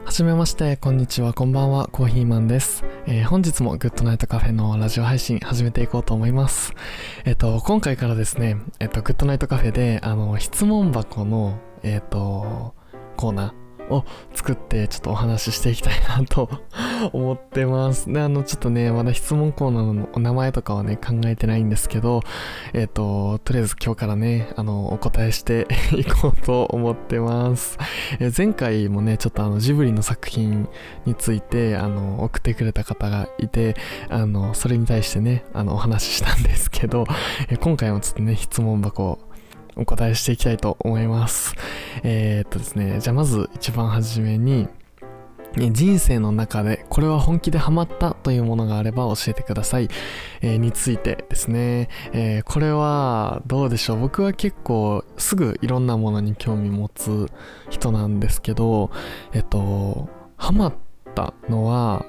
はじめまして、こんにちは、こんばんは、コーヒーマンです。えー本日もグッドナイトカフェのラジオ配信始めていこうと思います。えっ、と、今回からですね、えっ、と、グッドナイトカフェで、あの、質問箱の、えっ、と、コーナーを作って、ちょっとお話ししていきたいなと思ってます。で、あの、ちょっとね、まだ質問コーナーのお名前とかはね、考えてないんですけど、えっ、と、とりあえず今日からね、あの、お答えして いこうと思ってます。えー前回もねちょっとあのジブリの作品についてあの送ってくれた方がいてあのそれに対してねあのお話ししたんですけど、えー今回もちょっとね質問箱お答えしていきたいと思います。えー、っとですねじゃあまず一番初めに人生の中でこれは本気でハマったというものがあれば教えてください、えーについてですね、えーこれはどうでしょう。僕は結構すぐいろんなものに興味持つ人なんですけどえっとハマったのは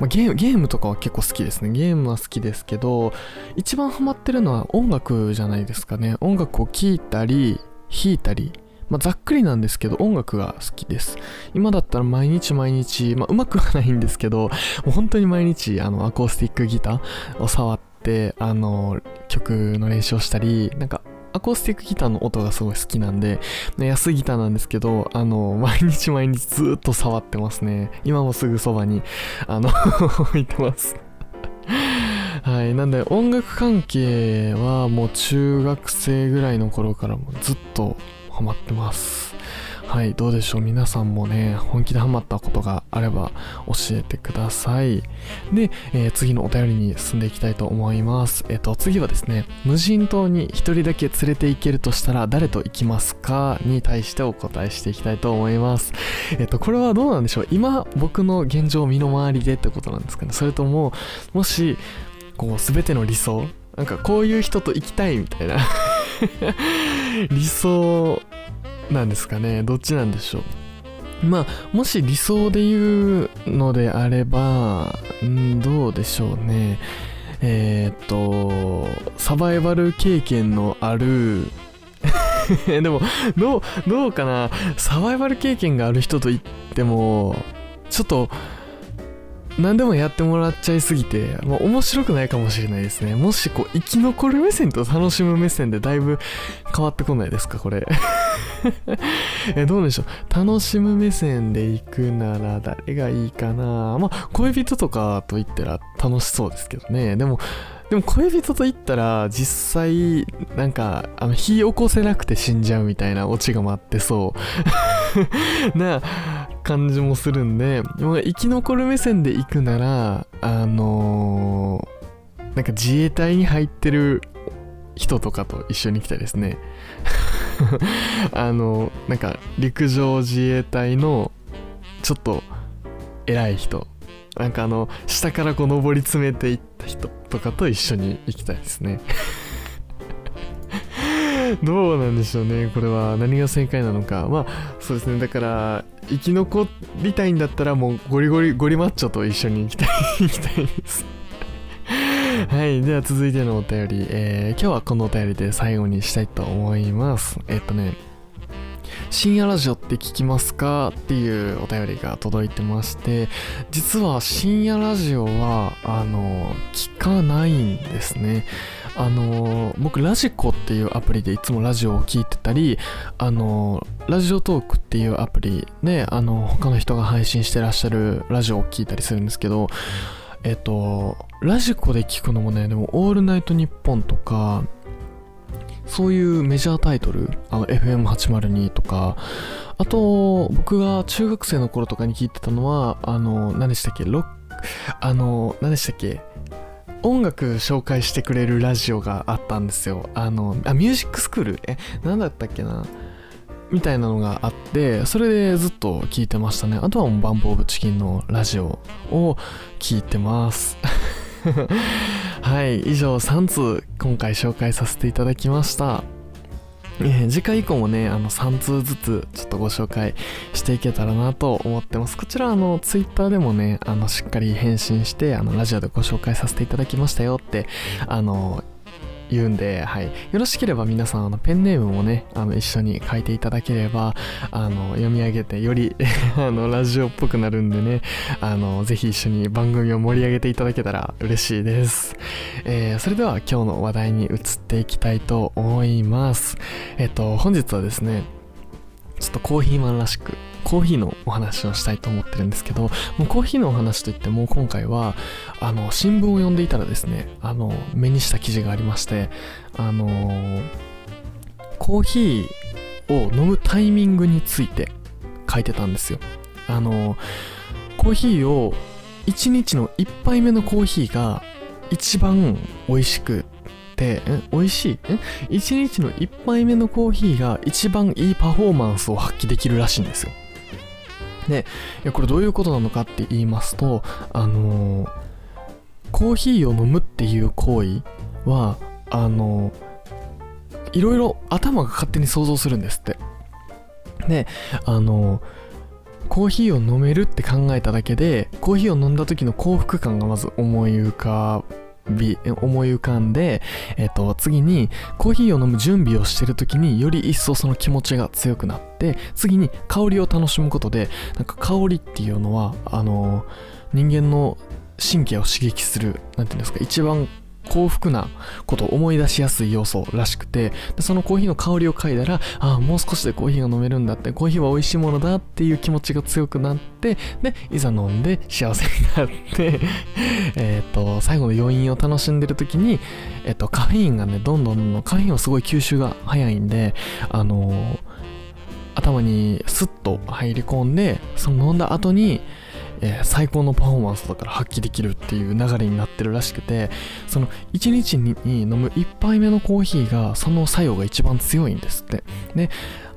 まあゲームゲームとかは結構好きですね。ゲームは好きですけど一番ハマってるのは音楽じゃないですかね。音楽を聴いたり弾いたりまあ、ざっくりなんですけど音楽が好きです。今だったら毎日毎日まあうまくはないんですけどもう本当に毎日あのアコースティックギターを触ってあの曲の練習をしたりなんかアコースティックギターの音がすごい好きなんで、ね安いギターなんですけど、あの、毎日毎日ずっと触ってますね。今もすぐそばに、あの、置いてます。はい。なんで、音楽関係はもう中学生ぐらいの頃からもずっとハマってます。はい。どうでしょう皆さんもね、本気でハマったことがあれば教えてください。で、えー次のお便りに進んでいきたいと思います。えっ、と、次はですね、無人島に一人だけ連れて行けるとしたら誰と行きますかに対してお答えしていきたいと思います。えっ、と、これはどうなんでしょう今、僕の現状身の回りでってことなんですかねそれとも、もし、こう、すべての理想なんか、こういう人と行きたいみたいな 理想なんですかね。どっちなんでしょう。まあもし理想で言うのであればんどうでしょうね。えーっとサバイバル経験のある でもどうどうかな。サバイバル経験がある人と言ってもちょっと何でもやってもらっちゃいすぎて、まあ、面白くないかもしれないですね。もしこう生き残る目線と楽しむ目線でだいぶ変わってこないですかこれ。えどうでしょう？楽しむ目線で行くなら誰がいいかな？まあ恋人とかと言ったら楽しそうですけどね。でもでも恋人と言ったら実際なんかあの火起こせなくて死んじゃうみたいなオチが待ってそう。な感じもするんで。もう生き残る目線で行くならあのーなんか自衛隊に入ってる人とかと一緒に行きたいですね。あのなんか陸上自衛隊のちょっと偉い人。なんかあの下からこう上り詰めていった人とかと一緒に行きたいですね。どうなんでしょうね。これは何が正解なのか。まあそうですね。だから生き残りたいんだったらもうゴリゴリゴリマッチョと一緒に行きたい 行きたいです。はい。では続いてのお便り。えー今日はこのお便りで最後にしたいと思います。えっとね、深夜ラジオって聞きますかっていうお便りが届いてまして、実は深夜ラジオは、あの、聞かないんですね。あの、僕、ラジコっていうアプリでいつもラジオを聞いてたり、あの、ラジオトークっていうアプリで、あの、他の人が配信してらっしゃるラジオを聞いたりするんですけど、えっと、ラジコで聞くのもね、でも、オールナイトニッポンとか、そういうメジャータイトル、あの、FM802 とか、あと、僕が中学生の頃とかに聞いてたのは、あの、何でしたっけ、ロック、あの、何でしたっけ、音楽紹介してくれるラジオがあったんですよ。あの、あ、ミュージックスクール？え、なんだったっけな？みたいなのがあって、それでずっと聞いてましたね。あとはもうバンプオブチキンのラジオを聞いてます。はい、以上3通今回紹介させていただきました。えー次回以降もね、あの3通ずつちょっとご紹介していけたらなと思ってます。こちらあの Twitter でもね、あのしっかり返信して、あのラジオでご紹介させていただきましたよって、あの言うんで、はい。よろしければ皆さん、あの、ペンネームもね、あの、一緒に書いていただければ、あの、読み上げて、より あの、ラジオっぽくなるんでね、あの、ぜひ一緒に番組を盛り上げていただけたら嬉しいです。えー、それでは今日の話題に移っていきたいと思います。えっと、本日はですね、ちょっとコーヒーマンらしくコーヒーのお話をしたいと思ってるんですけどもうコーヒーのお話といっても今回はあの新聞を読んでいたらですねあの目にした記事がありましてあのコーヒーを飲むタイミングについて書いてたんですよ。あのコーヒーを1日の1杯目のコーヒーが一番美味しくて、美味しい？一日の1杯目のコーヒーが一番いいパフォーマンスを発揮できるらしいんですよ。で、これどういうことなのかって言いますと、あのー、コーヒーを飲むっていう行為は、あのー、いろいろ頭が勝手に想像するんですって。で、あのー、コーヒーを飲めるって考えただけで、コーヒーを飲んだ時の幸福感がまず思い浮かび、思い浮かんで、えっ、と、次にコーヒーを飲む準備をしてる時により一層その気持ちが強くなって、次に香りを楽しむことで、なんか香りっていうのは、あの、人間の神経を刺激する、何て言うんですか、一番幸福なことを思い出しやすい要素らしくてでそのコーヒーの香りを嗅いだらああもう少しでコーヒーが飲めるんだってコーヒーは美味しいものだっていう気持ちが強くなってでいざ飲んで幸せになって えっと最後の余韻を楽しんでる時に、えっと、カフェインがねどんどんどんどんカフェインはすごい吸収が早いんであのー、頭にスッと入り込んでその飲んだ後にえー、最高のパフォーマンスだから発揮できるっていう流れになってるらしくてその1日に飲む1杯目のコーヒーがその作用が一番強いんですって。で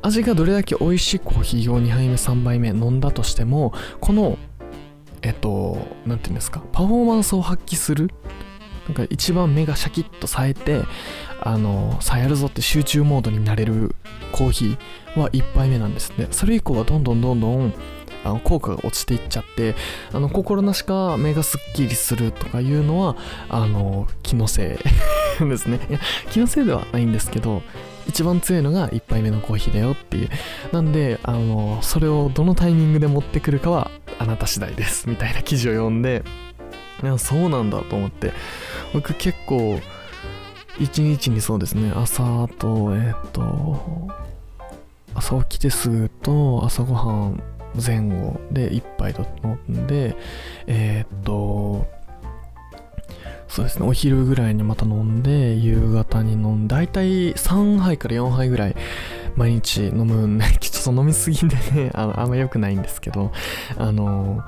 味がどれだけ美味しいコーヒーを2杯目3杯目飲んだとしてもこのえっと何て言うんですかパフォーマンスを発揮するなんか一番目がシャキッと冴えてあのさやるぞって集中モードになれるコーヒーは1杯目なんですねそれ以降はどんどんどんどんあの効果が落ちていっちゃってあの心なしか目がすっきりするとかいうのはあの気のせい ですね。気のせいではないんですけど一番強いのが1杯目のコーヒーだよっていう。なんであのそれをどのタイミングで持ってくるかはあなた次第です。みたいな記事を読んでいやそうなんだと思って。僕結構一日にそうですね。朝とえっ、と朝起きてすぐと朝ごはん前後で1杯と飲んで、えー、っと、そうですね、お昼ぐらいにまた飲んで、夕方に飲んで、だいたい3杯から4杯ぐらい毎日飲むんで、ちょっと飲みすぎでね、あのあんま良くないんですけど、あの、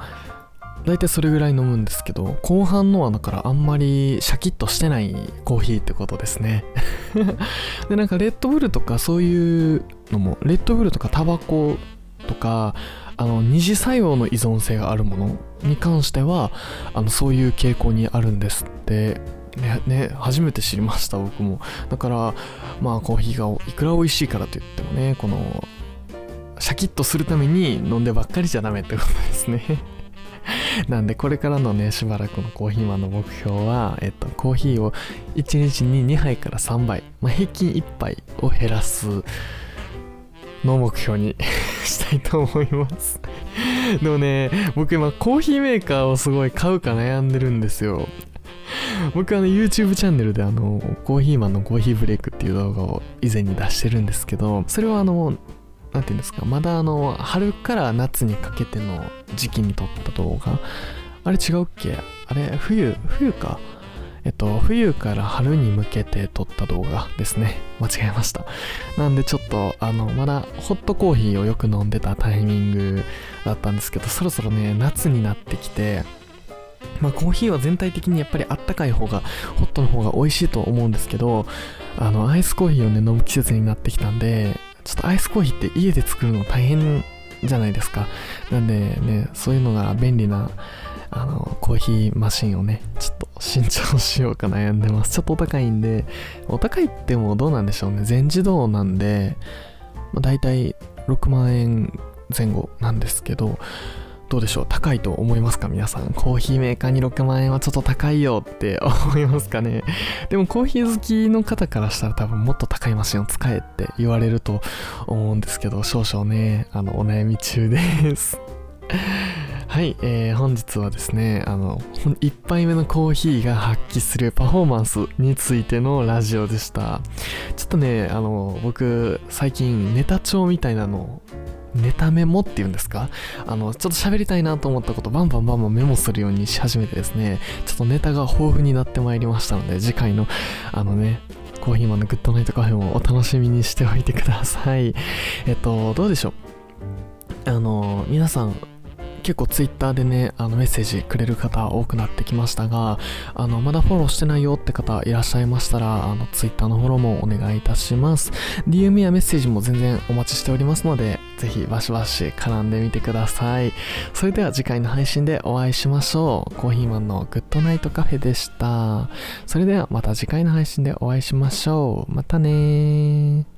大体それぐらい飲むんですけど、後半のはだからあんまりシャキッとしてないコーヒーってことですね。で、なんかレッドブルとかそういうのも、レッドブルとかタバコとか、あの二次作用の依存性があるものに関してはあのそういう傾向にあるんですって。ねね初めて知りました僕も。だからまあコーヒーがいくら美味しいからといってもねこのシャキッとするために飲んでばっかりじゃダメってことですね。なんでこれからのねしばらくのコーヒーマンの目標は、えっと、コーヒーを1日に2杯から3杯、まあ、平均1杯を減らすの目標に したいと思いますでもね、僕今コーヒーメーカーをすごい買うか悩んでるんですよ。僕あの YouTube チャンネルであのコーヒーマンのコーヒーブレイクっていう動画を以前に出してるんですけど、それはあの、なんていうんですか、まだあの春から夏にかけての時期に撮った動画。あれ違うっけ？あれ冬、冬か。えっと、冬から春に向けて撮った動画ですね。間違えました。なんでちょっと、あの、まだホットコーヒーをよく飲んでたタイミングだったんですけど、そろそろね、夏になってきて、まあコーヒーは全体的にやっぱりあったかい方が、ホットの方が美味しいと思うんですけど、あの、アイスコーヒーをね、飲む季節になってきたんで、ちょっとアイスコーヒーって家で作るの大変じゃないですか。なんでね、そういうのが便利な、あの、コーヒーマシンをね、ちょっと新調しようか悩んでます。ちょっとお高いんで、お高いってもどうなんでしょうね。全自動なんで、まあ、大体6万円前後なんですけど、どうでしょう。高いと思いますか？皆さん。コーヒーメーカーに6万円はちょっと高いよって 思いますかね？でもコーヒー好きの方からしたら多分もっと高いマシンを使えって言われると思うんですけど少々ねあのお悩み中です。はい、えー、本日はですね、あの、1杯目のコーヒーが発揮するパフォーマンスについてのラジオでした。ちょっとね、あの、僕、最近ネタ帳みたいなのネタメモっていうんですか？あの、ちょっと喋りたいなと思ったことバンバンバンバンメモするようにし始めてですね、ちょっとネタが豊富になってまいりましたので、次回の、あのね、コーヒーマンのグッドナイトカフェもお楽しみにしておいてください。えっと、どうでしょう？あの、皆さん、結構 Twitter でね、あのメッセージくれる方多くなってきましたが、あの、まだフォローしてないよって方いらっしゃいましたら、あの、Twitter のフォローもお願いいたします。DM やメッセージも全然お待ちしておりますので、ぜひバシバシ絡んでみてください。それでは次回の配信でお会いしましょう。コーヒーマンのグッドナイトカフェでした。それではまた次回の配信でお会いしましょう。またねー。